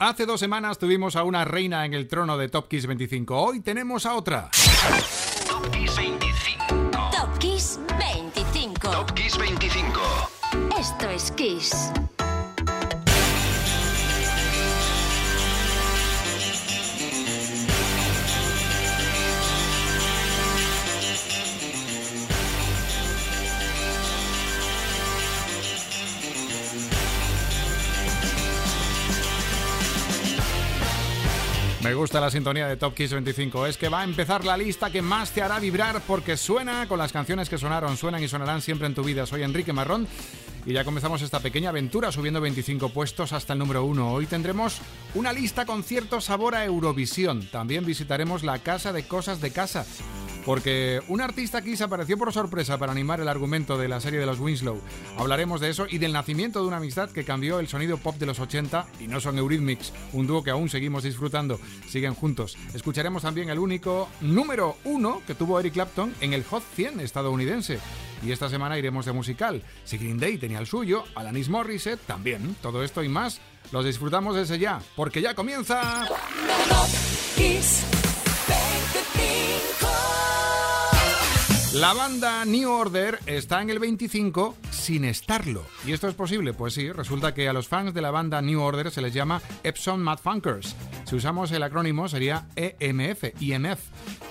Hace dos semanas tuvimos a una reina en el trono de Top Kiss 25. Hoy tenemos a otra. Top Kiss 25. Top Kiss 25. Top Kiss 25. Esto es Kiss. Me gusta la sintonía de Top Kiss 25. Es que va a empezar la lista que más te hará vibrar porque suena con las canciones que sonaron, suenan y sonarán siempre en tu vida. Soy Enrique Marrón y ya comenzamos esta pequeña aventura subiendo 25 puestos hasta el número 1. Hoy tendremos una lista con cierto sabor a Eurovisión. También visitaremos la Casa de Cosas de Casa porque un artista aquí se apareció por sorpresa para animar el argumento de la serie de los Winslow. Hablaremos de eso y del nacimiento de una amistad que cambió el sonido pop de los 80 y no son Eurythmics, un dúo que aún seguimos disfrutando. Siguen juntos. Escucharemos también el único número uno que tuvo Eric Clapton en el Hot 100 estadounidense. Y esta semana iremos de musical. Si Green Day tenía el suyo, Alanis Morissette también. Todo esto y más los disfrutamos desde ya, porque ya comienza... La banda New Order está en el 25 sin estarlo. ¿Y esto es posible? Pues sí, resulta que a los fans de la banda New Order se les llama Epson Mad Funkers. Si usamos el acrónimo sería EMF, IMF.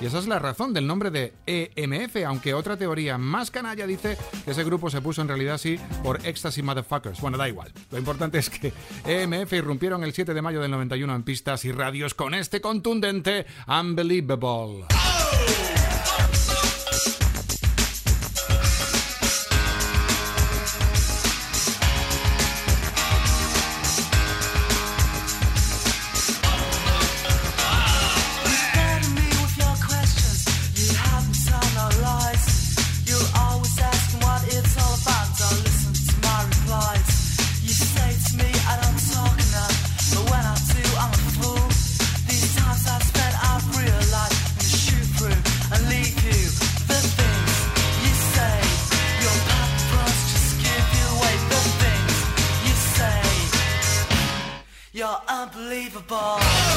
Y esa es la razón del nombre de EMF, aunque otra teoría más canalla dice que ese grupo se puso en realidad así por Ecstasy Motherfuckers. Bueno, da igual. Lo importante es que EMF irrumpieron el 7 de mayo del 91 en pistas y radios con este contundente Unbelievable. unbelievable.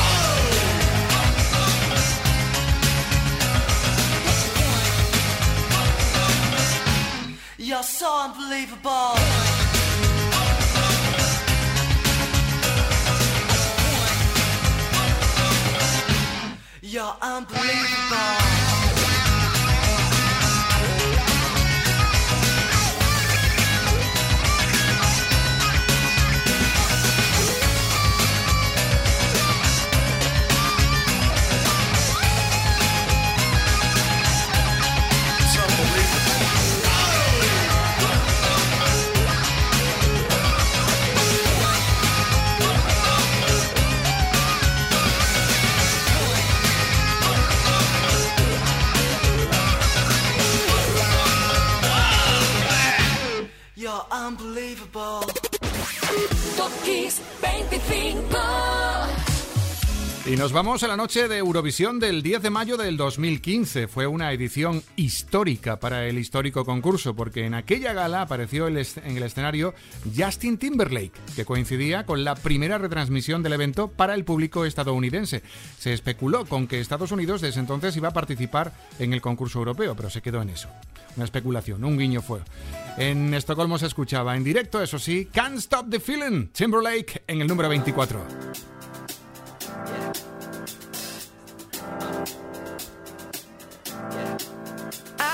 unbelievable. You're unbelievable. Vamos a la noche de Eurovisión del 10 de mayo del 2015. Fue una edición histórica para el histórico concurso, porque en aquella gala apareció en el escenario Justin Timberlake, que coincidía con la primera retransmisión del evento para el público estadounidense. Se especuló con que Estados Unidos desde entonces iba a participar en el concurso europeo, pero se quedó en eso. Una especulación, un guiño fue. En Estocolmo se escuchaba en directo, eso sí, Can't Stop the Feeling, Timberlake en el número 24.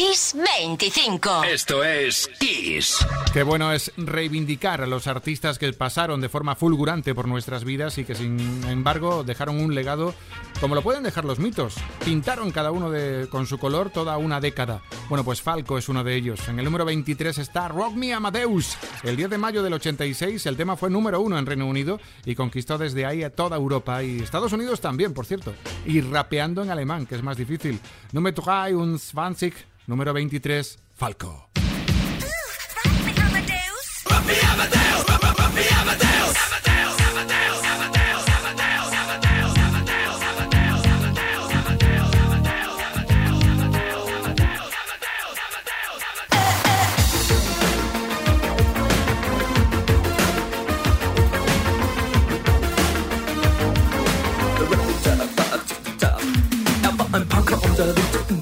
Kiss 25. Esto es Kiss. Qué bueno es reivindicar a los artistas que pasaron de forma fulgurante por nuestras vidas y que sin embargo dejaron un legado como lo pueden dejar los mitos. Pintaron cada uno de, con su color toda una década. Bueno, pues Falco es uno de ellos. En el número 23 está Rock Me Amadeus. El 10 de mayo del 86 el tema fue número uno en Reino Unido y conquistó desde ahí a toda Europa y Estados Unidos también, por cierto. Y rapeando en alemán, que es más difícil. Número 23, número 23, Falco.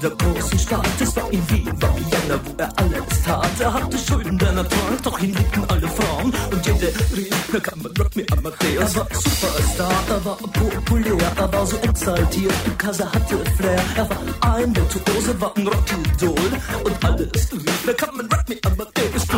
Er er. War in Wien, war Vienna, wo er alles tat. Er hatte Schulden, denn er trank, doch ihn liebten alle Frauen. Und jede rief, na kann man Rock Me Amadeus. Er war Superstar, er war populär, er war so exaltiert, because er hatte Flair. Er war ein Virtuose, war ein Rockidol. Und alles rief, na kann man Rock Me Amadeus. Du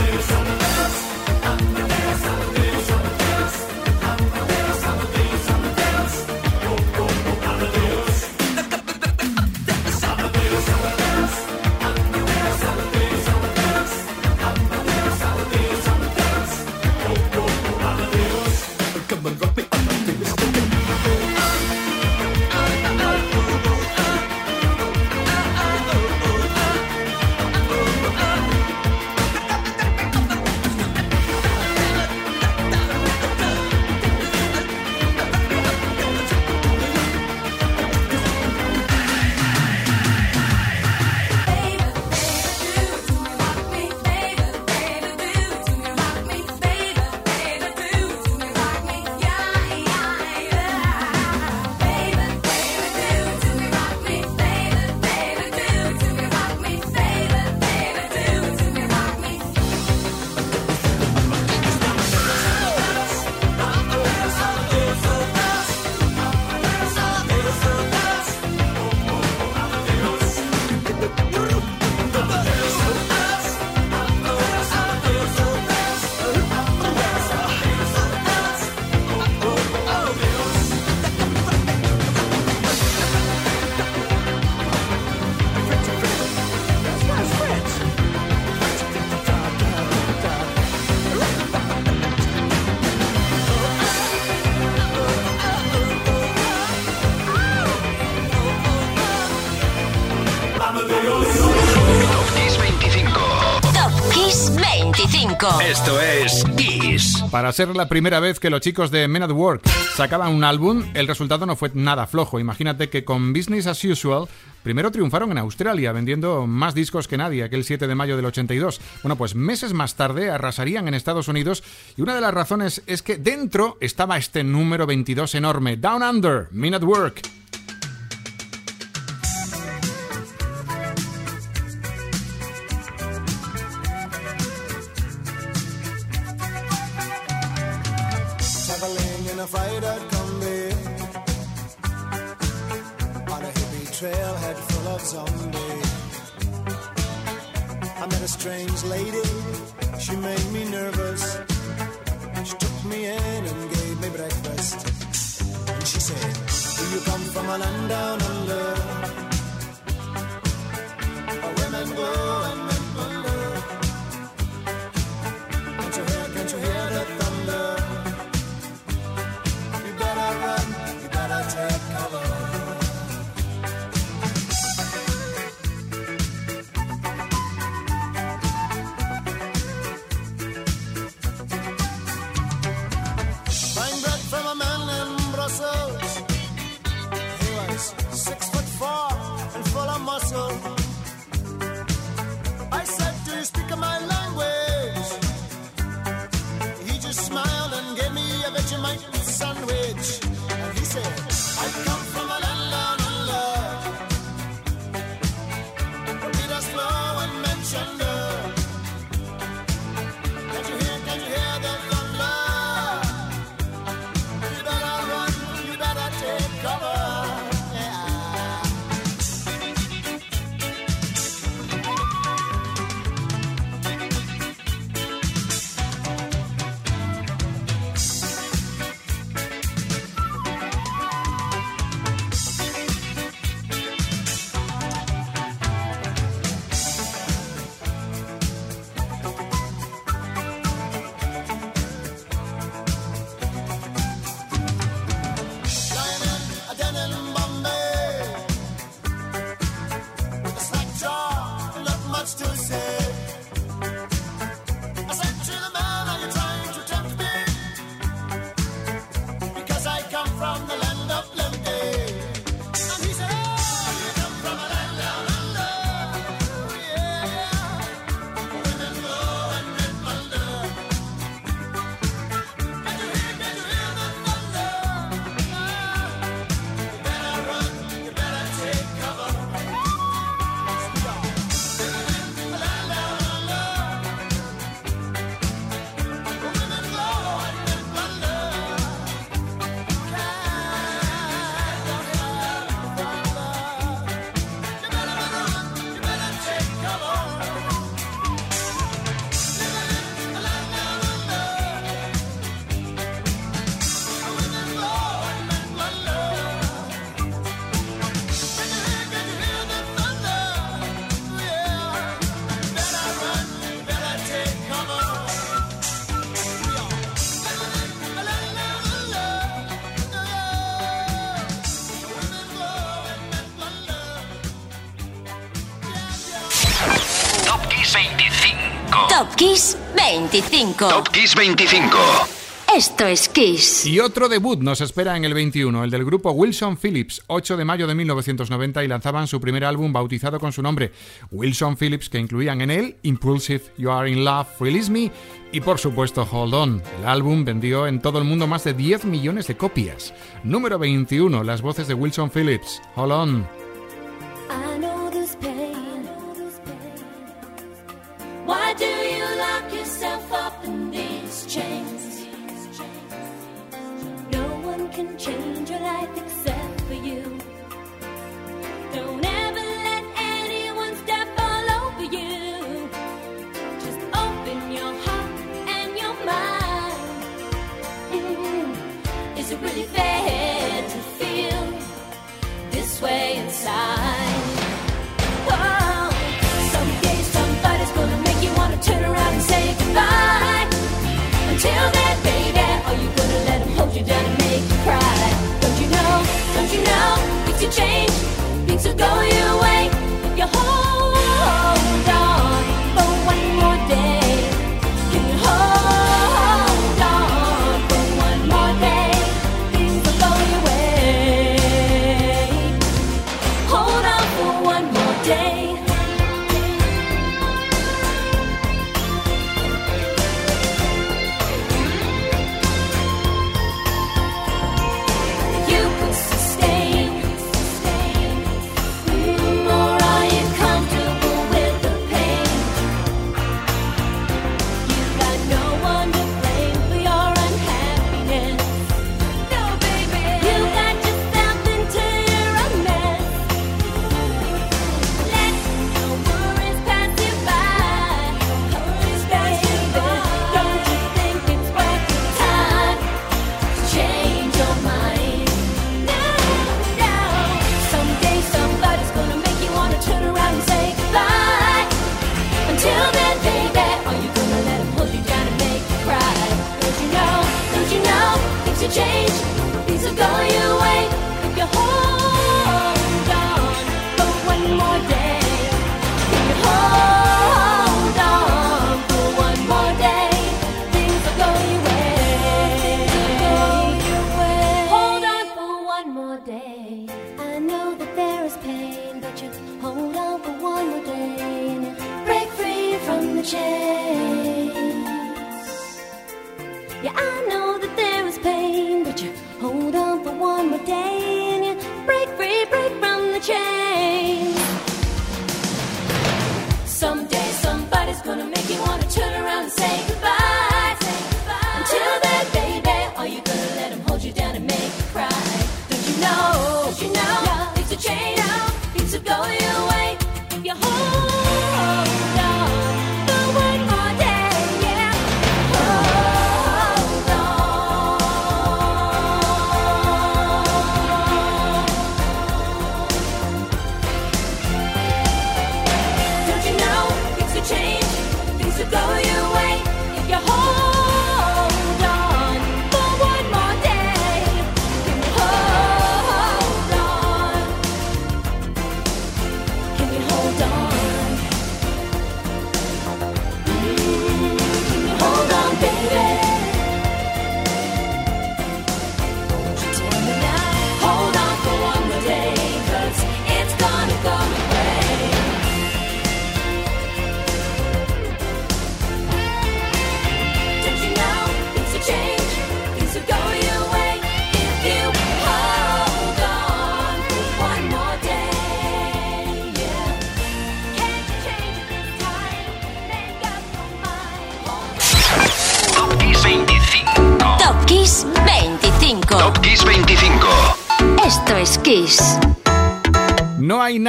25. Esto es Kiss. Para ser la primera vez que los chicos de Men at Work sacaban un álbum, el resultado no fue nada flojo. Imagínate que con Business as Usual primero triunfaron en Australia, vendiendo más discos que nadie, aquel 7 de mayo del 82. Bueno, pues meses más tarde arrasarían en Estados Unidos y una de las razones es que dentro estaba este número 22 enorme, Down Under, Men at Work. Trailhead full of zombies. I met a strange lady, she made me nervous. She took me in and gave me breakfast. And she said, Do you come from a land down under? información. Kiss 25. Top Kiss 25. Esto es Kiss. Y otro debut nos espera en el 21, el del grupo Wilson Phillips, 8 de mayo de 1990, y lanzaban su primer álbum bautizado con su nombre, Wilson Phillips, que incluían en él Impulsive, You Are in Love, Release Me y por supuesto Hold On. El álbum vendió en todo el mundo más de 10 millones de copias. Número 21, las voces de Wilson Phillips, Hold On. change. Things are going your way.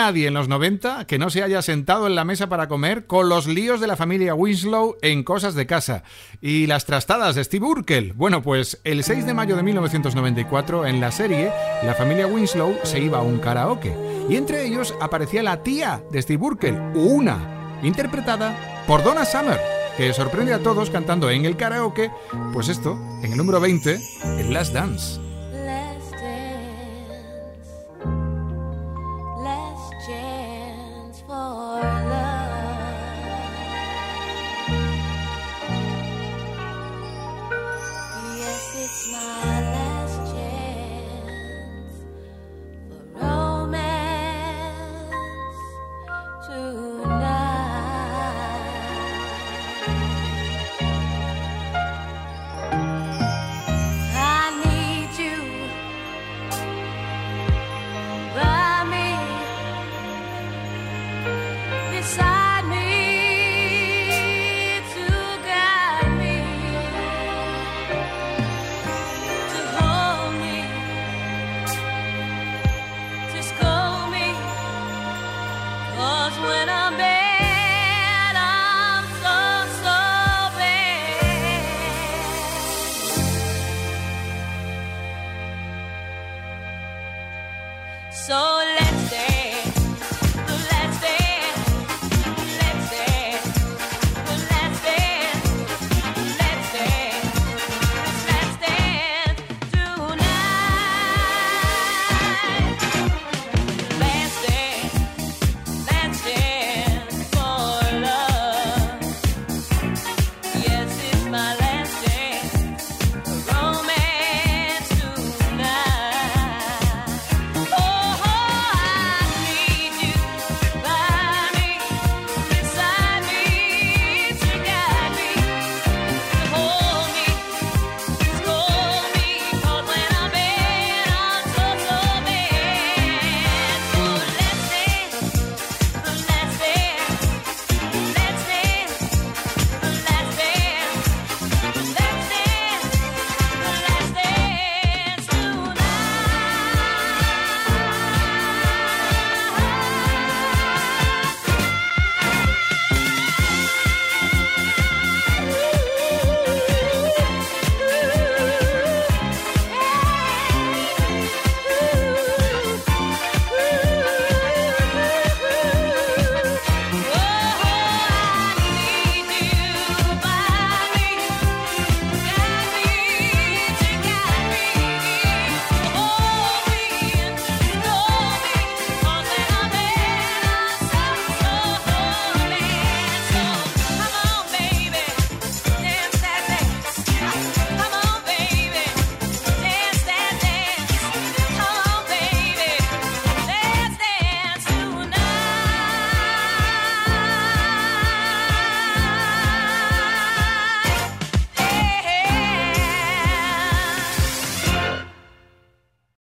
nadie en los 90 que no se haya sentado en la mesa para comer con los líos de la familia Winslow en cosas de casa y las trastadas de Steve Urkel. Bueno, pues el 6 de mayo de 1994 en la serie la familia Winslow se iba a un karaoke y entre ellos aparecía la tía de Steve Urkel, una, interpretada por Donna Summer, que sorprende a todos cantando en el karaoke, pues esto, en el número 20, el Last Dance.